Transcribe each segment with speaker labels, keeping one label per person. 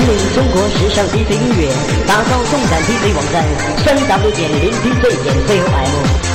Speaker 1: 引领中国时尚 DJ 音乐，打造动感 DJ 网站，三 W 点零 DJ 点 COM。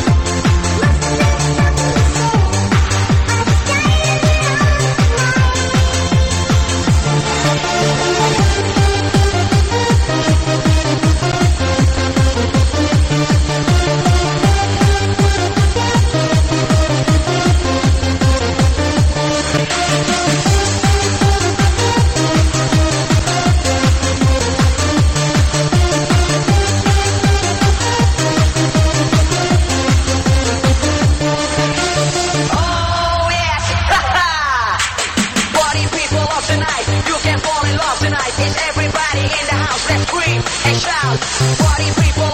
Speaker 2: love tonight. it's everybody in the house? Let's scream and shout. Party people.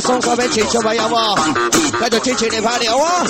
Speaker 3: 送各位听众朋友们，继续支持你拍流啊！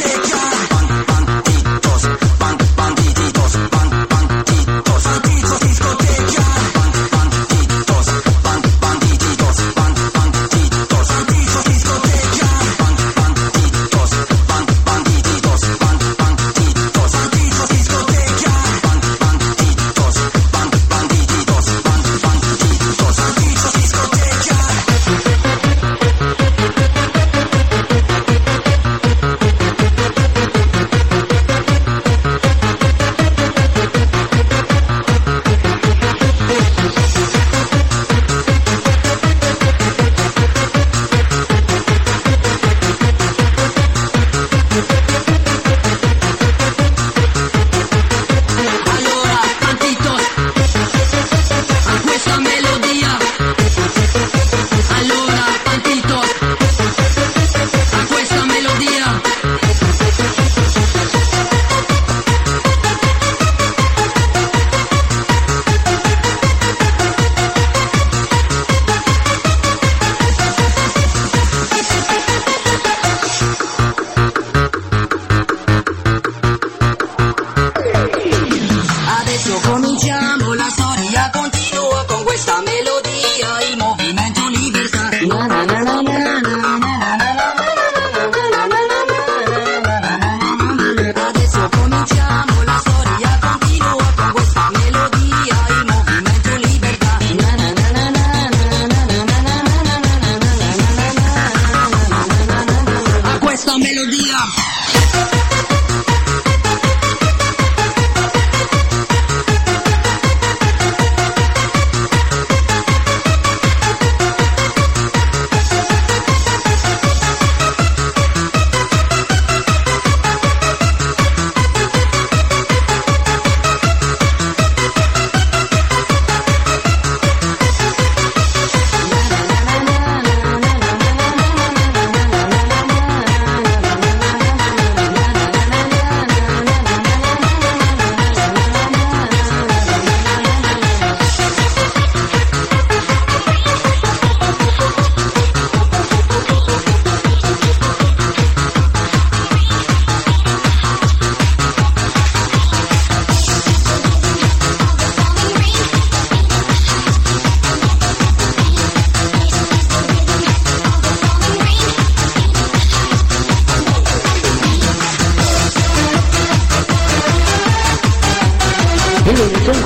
Speaker 4: esta melodía.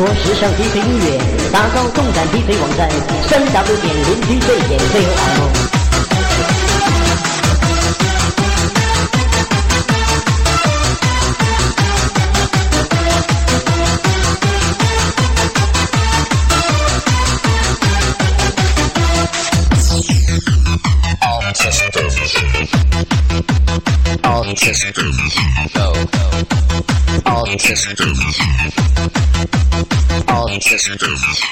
Speaker 1: 国时尚 DJ 音乐，打造动感 DJ 网站，三 W 点零 DJ 点 COM。Systems go. All systems. All systems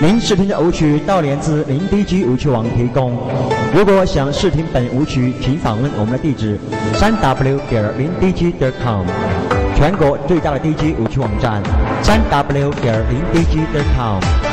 Speaker 5: 您试听的舞曲到连自零 DG 舞曲网提供。如果想试听本舞曲，请访问我们的地址：三 W 点零 DG 点 com，全国最大的 DG 舞曲网站。三 W 点零 DG 点 com。